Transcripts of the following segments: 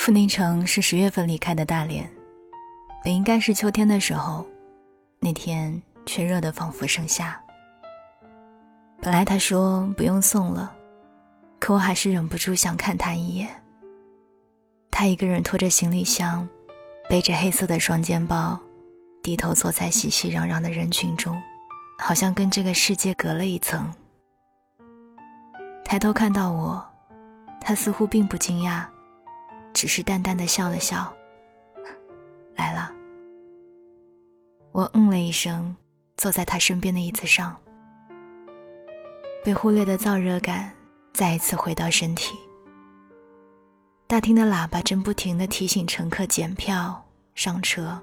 傅宁城是十月份离开的大连，本应该是秋天的时候，那天却热得仿佛盛夏。本来他说不用送了，可我还是忍不住想看他一眼。他一个人拖着行李箱，背着黑色的双肩包，低头坐在熙熙攘攘的人群中，好像跟这个世界隔了一层。抬头看到我，他似乎并不惊讶。只是淡淡的笑了笑，来了。我嗯了一声，坐在他身边的椅子上。被忽略的燥热感再一次回到身体。大厅的喇叭正不停的提醒乘客检票上车。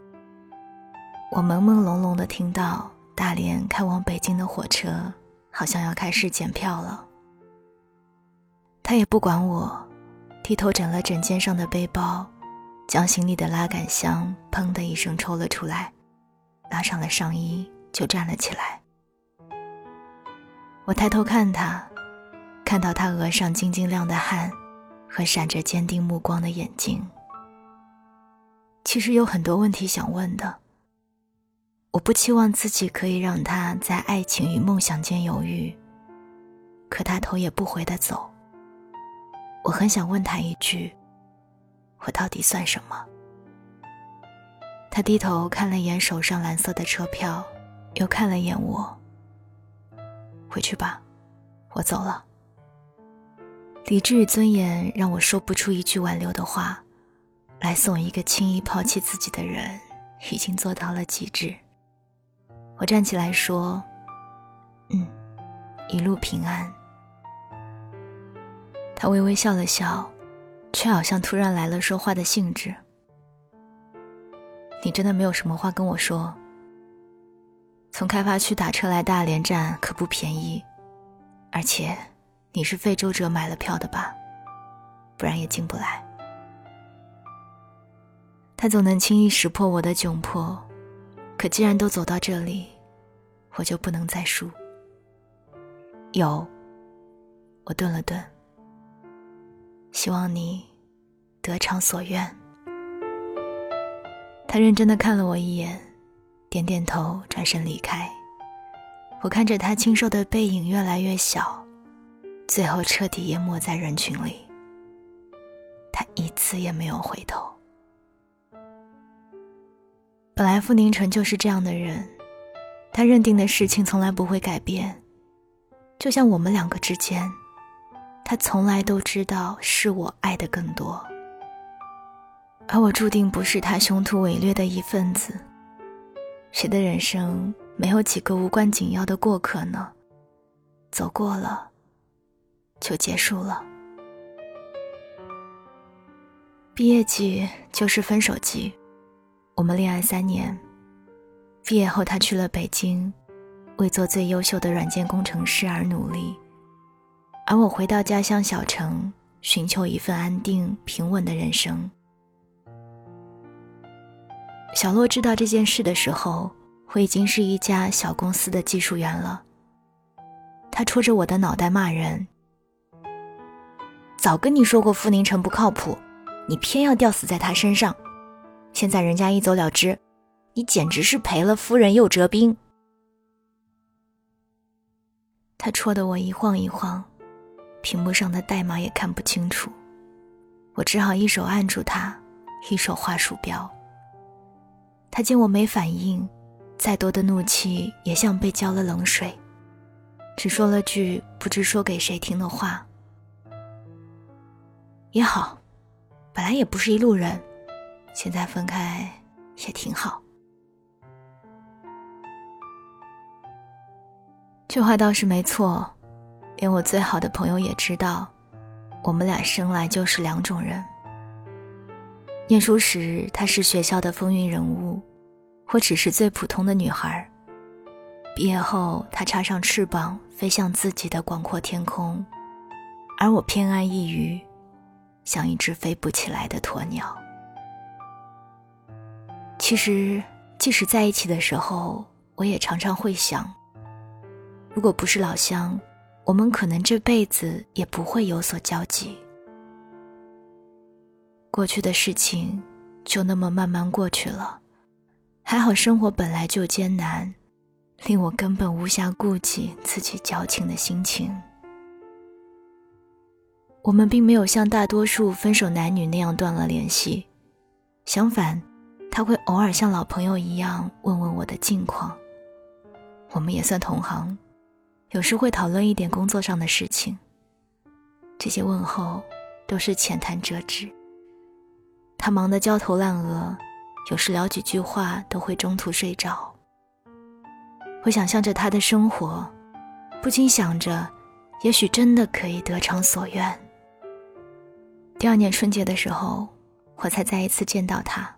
我朦朦胧胧的听到大连开往北京的火车好像要开始检票了。他也不管我。低头整了整肩上的背包，将行李的拉杆箱砰的一声抽了出来，拉上了上衣就站了起来。我抬头看他，看到他额上晶晶亮的汗，和闪着坚定目光的眼睛。其实有很多问题想问的。我不期望自己可以让他在爱情与梦想间犹豫，可他头也不回的走。我很想问他一句：“我到底算什么？”他低头看了眼手上蓝色的车票，又看了眼我。回去吧，我走了。理智与尊严让我说不出一句挽留的话，来送一个轻易抛弃自己的人，已经做到了极致。我站起来说：“嗯，一路平安。”他微微笑了笑，却好像突然来了说话的兴致。你真的没有什么话跟我说？从开发区打车来大连站可不便宜，而且你是费周折买了票的吧？不然也进不来。他总能轻易识破我的窘迫，可既然都走到这里，我就不能再输。有，我顿了顿。希望你得偿所愿。他认真的看了我一眼，点点头，转身离开。我看着他清瘦的背影越来越小，最后彻底淹没在人群里。他一次也没有回头。本来傅宁城就是这样的人，他认定的事情从来不会改变，就像我们两个之间。他从来都知道是我爱的更多，而我注定不是他凶突伟劣的一份子。谁的人生没有几个无关紧要的过客呢？走过了，就结束了。毕业季就是分手季，我们恋爱三年，毕业后他去了北京，为做最优秀的软件工程师而努力。而我回到家乡小城，寻求一份安定平稳的人生。小洛知道这件事的时候，我已经是一家小公司的技术员了。他戳着我的脑袋骂人：“早跟你说过傅宁城不靠谱，你偏要吊死在他身上。现在人家一走了之，你简直是赔了夫人又折兵。”他戳得我一晃一晃。屏幕上的代码也看不清楚，我只好一手按住它，一手画鼠标。他见我没反应，再多的怒气也像被浇了冷水，只说了句不知说给谁听的话。也好，本来也不是一路人，现在分开也挺好。这话倒是没错。连我最好的朋友也知道，我们俩生来就是两种人。念书时，她是学校的风云人物，我只是最普通的女孩。毕业后，她插上翅膀，飞向自己的广阔天空，而我偏安一隅，像一只飞不起来的鸵鸟。其实，即使在一起的时候，我也常常会想，如果不是老乡。我们可能这辈子也不会有所交集。过去的事情就那么慢慢过去了。还好生活本来就艰难，令我根本无暇顾及自己矫情的心情。我们并没有像大多数分手男女那样断了联系，相反，他会偶尔像老朋友一样问问我的近况。我们也算同行，有时会讨论一点工作上的事情。这些问候都是浅谈辄止。他忙得焦头烂额，有时聊几句话都会中途睡着。我想象着他的生活，不禁想着，也许真的可以得偿所愿。第二年春节的时候，我才再一次见到他。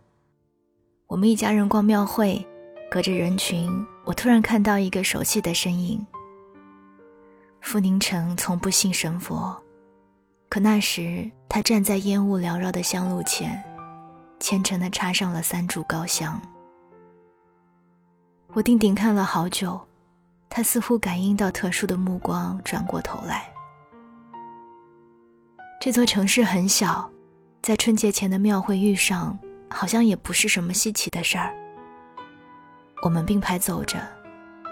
我们一家人逛庙会，隔着人群，我突然看到一个熟悉的身影。傅宁城从不信神佛，可那时他站在烟雾缭绕的香炉前，虔诚地插上了三炷高香。我定定看了好久，他似乎感应到特殊的目光，转过头来。这座城市很小，在春节前的庙会遇上，好像也不是什么稀奇的事儿。我们并排走着，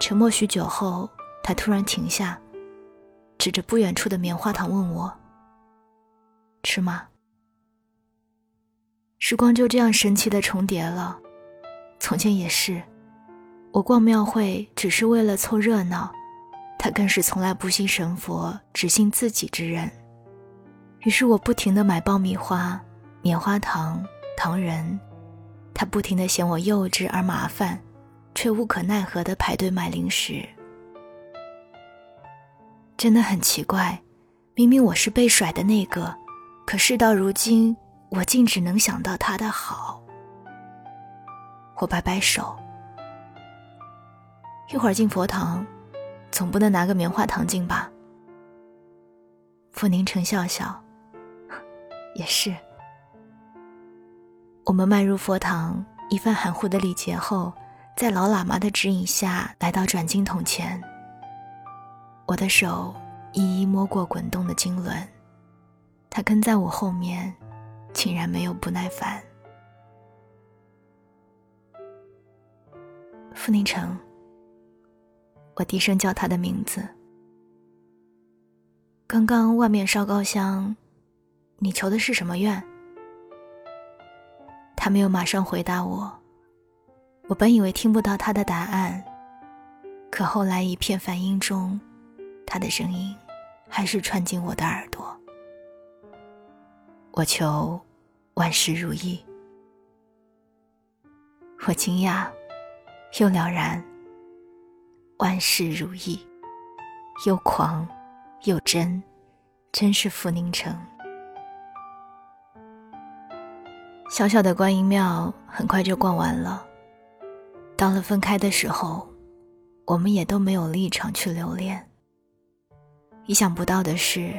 沉默许久后，他突然停下，指着不远处的棉花糖问我：“吃吗？”时光就这样神奇的重叠了。从前也是，我逛庙会只是为了凑热闹，他更是从来不信神佛，只信自己之人。于是我不停的买爆米花、棉花糖、糖人，他不停的嫌我幼稚而麻烦，却无可奈何的排队买零食。真的很奇怪，明明我是被甩的那个，可事到如今，我竟只能想到他的好。我摆摆手，一会儿进佛堂，总不能拿个棉花糖进吧？傅宁城笑笑。也是。我们迈入佛堂，一番含糊的礼节后，在老喇嘛的指引下来到转经筒前。我的手一一摸过滚动的经轮，他跟在我后面，竟然没有不耐烦。傅宁城，我低声叫他的名字。刚刚外面烧高香。你求的是什么愿？他没有马上回答我。我本以为听不到他的答案，可后来一片梵音中，他的声音还是串进我的耳朵。我求万事如意。我惊讶，又了然。万事如意，又狂又真，真是傅宁城。小小的观音庙很快就逛完了。到了分开的时候，我们也都没有立场去留恋。意想不到的是，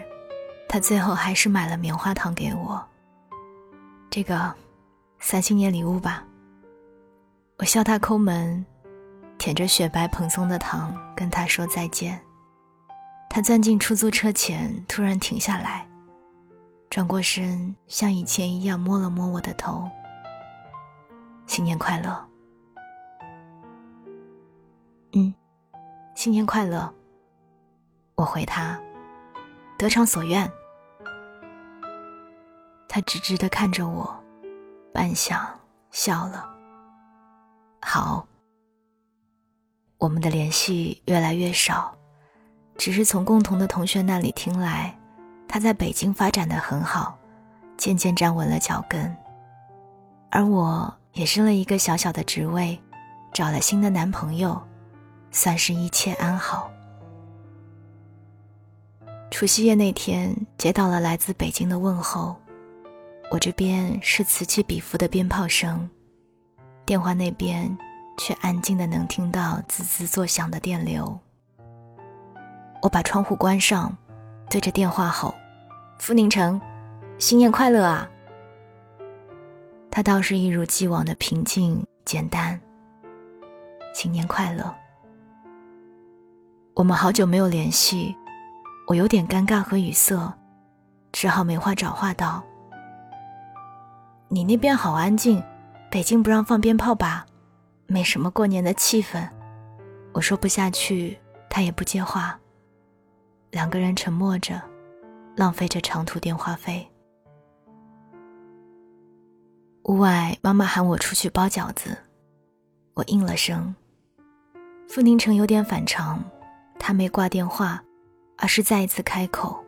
他最后还是买了棉花糖给我。这个，算新年礼物吧。我笑他抠门，舔着雪白蓬松的糖跟他说再见。他钻进出租车前，突然停下来。转过身，像以前一样摸了摸我的头。新年快乐。嗯，新年快乐。我回他，得偿所愿。他直直的看着我，半晌笑了。好。我们的联系越来越少，只是从共同的同学那里听来。他在北京发展的很好，渐渐站稳了脚跟，而我也升了一个小小的职位，找了新的男朋友，算是一切安好。除夕夜那天，接到了来自北京的问候，我这边是此起彼伏的鞭炮声，电话那边却安静的能听到滋滋作响的电流。我把窗户关上。对着电话吼：“傅宁城，新年快乐啊！”他倒是一如既往的平静简单。新年快乐。我们好久没有联系，我有点尴尬和语塞，只好没话找话道：“你那边好安静，北京不让放鞭炮吧？没什么过年的气氛。”我说不下去，他也不接话。两个人沉默着，浪费着长途电话费。屋外，妈妈喊我出去包饺子，我应了声。傅宁城有点反常，他没挂电话，而是再一次开口：“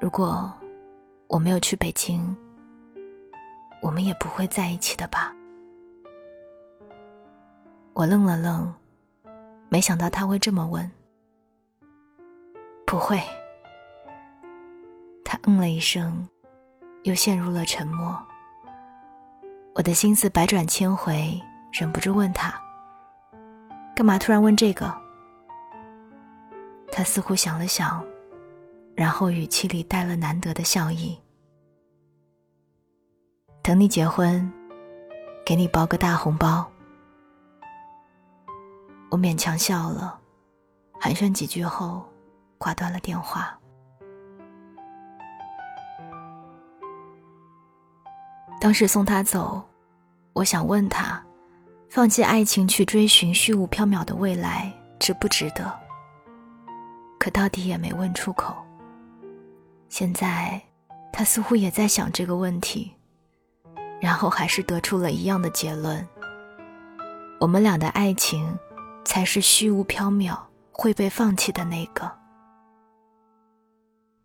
如果我没有去北京，我们也不会在一起的吧？”我愣了愣。没想到他会这么问。不会。他嗯了一声，又陷入了沉默。我的心思百转千回，忍不住问他：“干嘛突然问这个？”他似乎想了想，然后语气里带了难得的笑意：“等你结婚，给你包个大红包。”我勉强笑了，寒暄几句后，挂断了电话。当时送他走，我想问他，放弃爱情去追寻虚无缥缈的未来，值不值得？可到底也没问出口。现在，他似乎也在想这个问题，然后还是得出了一样的结论：我们俩的爱情。才是虚无缥缈会被放弃的那个。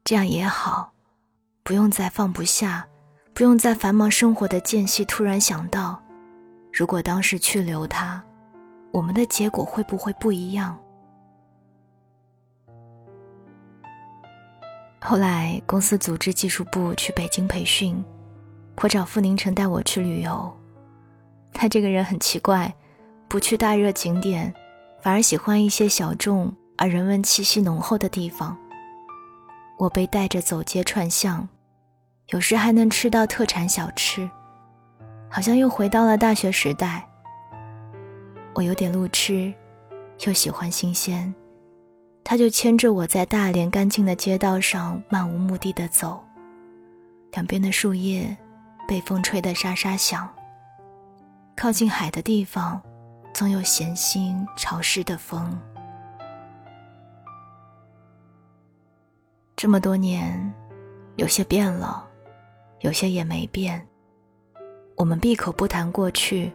这样也好，不用再放不下，不用在繁忙生活的间隙突然想到，如果当时去留他，我们的结果会不会不一样？后来公司组织技术部去北京培训，我找傅宁城带我去旅游。他这个人很奇怪，不去大热景点。反而喜欢一些小众而人文气息浓厚的地方。我被带着走街串巷，有时还能吃到特产小吃，好像又回到了大学时代。我有点路痴，又喜欢新鲜，他就牵着我在大连干净的街道上漫无目的的走，两边的树叶被风吹得沙沙响。靠近海的地方。总有咸腥潮湿的风。这么多年，有些变了，有些也没变。我们闭口不谈过去，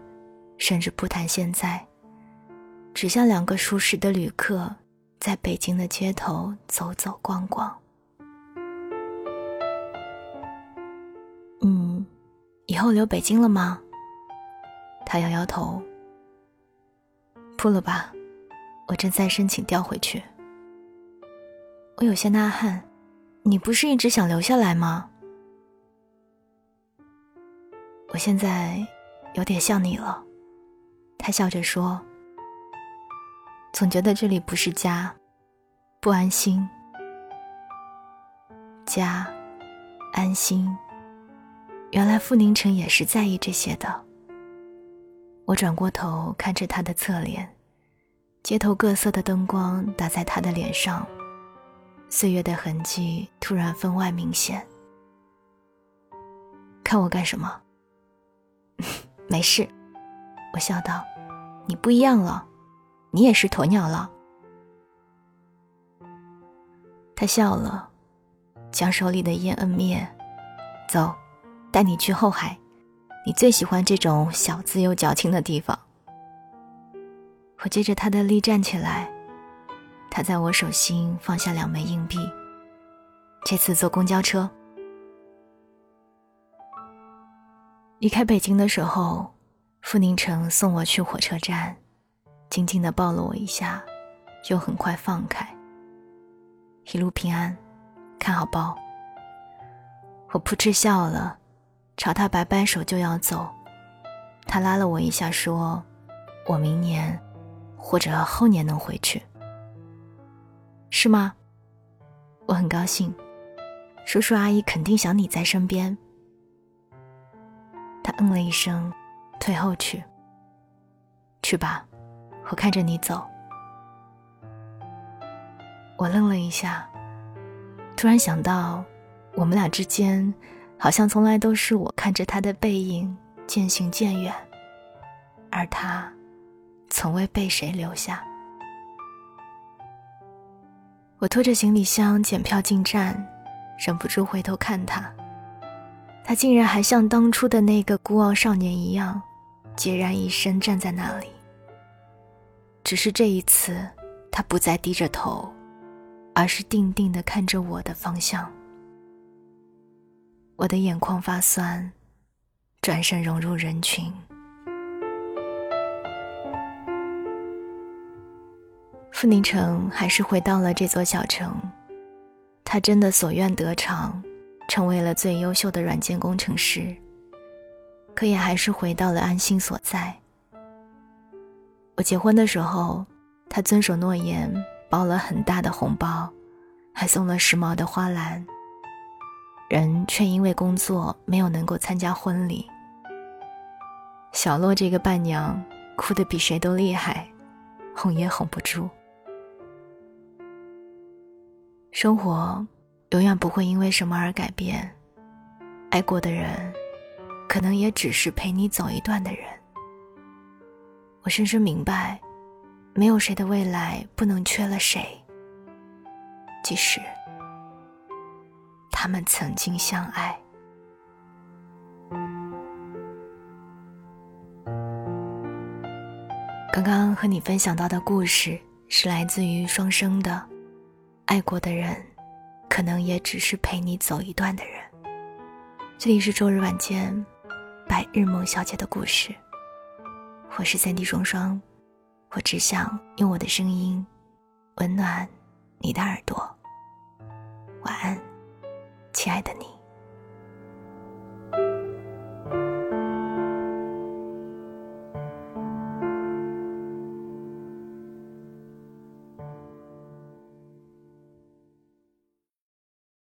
甚至不谈现在，只像两个熟识的旅客，在北京的街头走走逛逛。嗯，以后留北京了吗？他摇摇头。不了吧，我正在申请调回去。我有些纳汗，你不是一直想留下来吗？我现在有点像你了，他笑着说。总觉得这里不是家，不安心。家，安心，原来傅宁城也是在意这些的。我转过头看着他的侧脸，街头各色的灯光打在他的脸上，岁月的痕迹突然分外明显。看我干什么？没事，我笑道：“你不一样了，你也是鸵鸟了。”他笑了，将手里的烟摁灭，走，带你去后海。你最喜欢这种小资又矫情的地方。我接着他的力站起来，他在我手心放下两枚硬币。这次坐公交车。离开北京的时候，傅宁城送我去火车站，紧紧的抱了我一下，又很快放开。一路平安，看好包。我扑哧笑了。朝他摆摆手就要走，他拉了我一下，说：“我明年或者后年能回去，是吗？”我很高兴，叔叔阿姨肯定想你在身边。他嗯了一声，退后去。去吧，我看着你走。我愣了一下，突然想到，我们俩之间。好像从来都是我看着他的背影渐行渐远，而他从未被谁留下。我拖着行李箱检票进站，忍不住回头看他。他竟然还像当初的那个孤傲少年一样，孑然一身站在那里。只是这一次，他不再低着头，而是定定地看着我的方向。我的眼眶发酸，转身融入人群。傅宁城还是回到了这座小城，他真的所愿得偿，成为了最优秀的软件工程师。可也还是回到了安心所在。结婚的时候，他遵守诺言，包了很大的红包，还送了时髦的花篮。人却因为工作没有能够参加婚礼。小洛这个伴娘哭得比谁都厉害，哄也哄不住。生活永远不会因为什么而改变，爱过的人，可能也只是陪你走一段的人。我深深明白，没有谁的未来不能缺了谁，即使他们曾经相爱。刚刚和你分享到的故事，是来自于双生的。爱过的人，可能也只是陪你走一段的人。这里是周日晚间，白日梦小姐的故事。我是三 D 双双，我只想用我的声音，温暖你的耳朵。晚安，亲爱的你。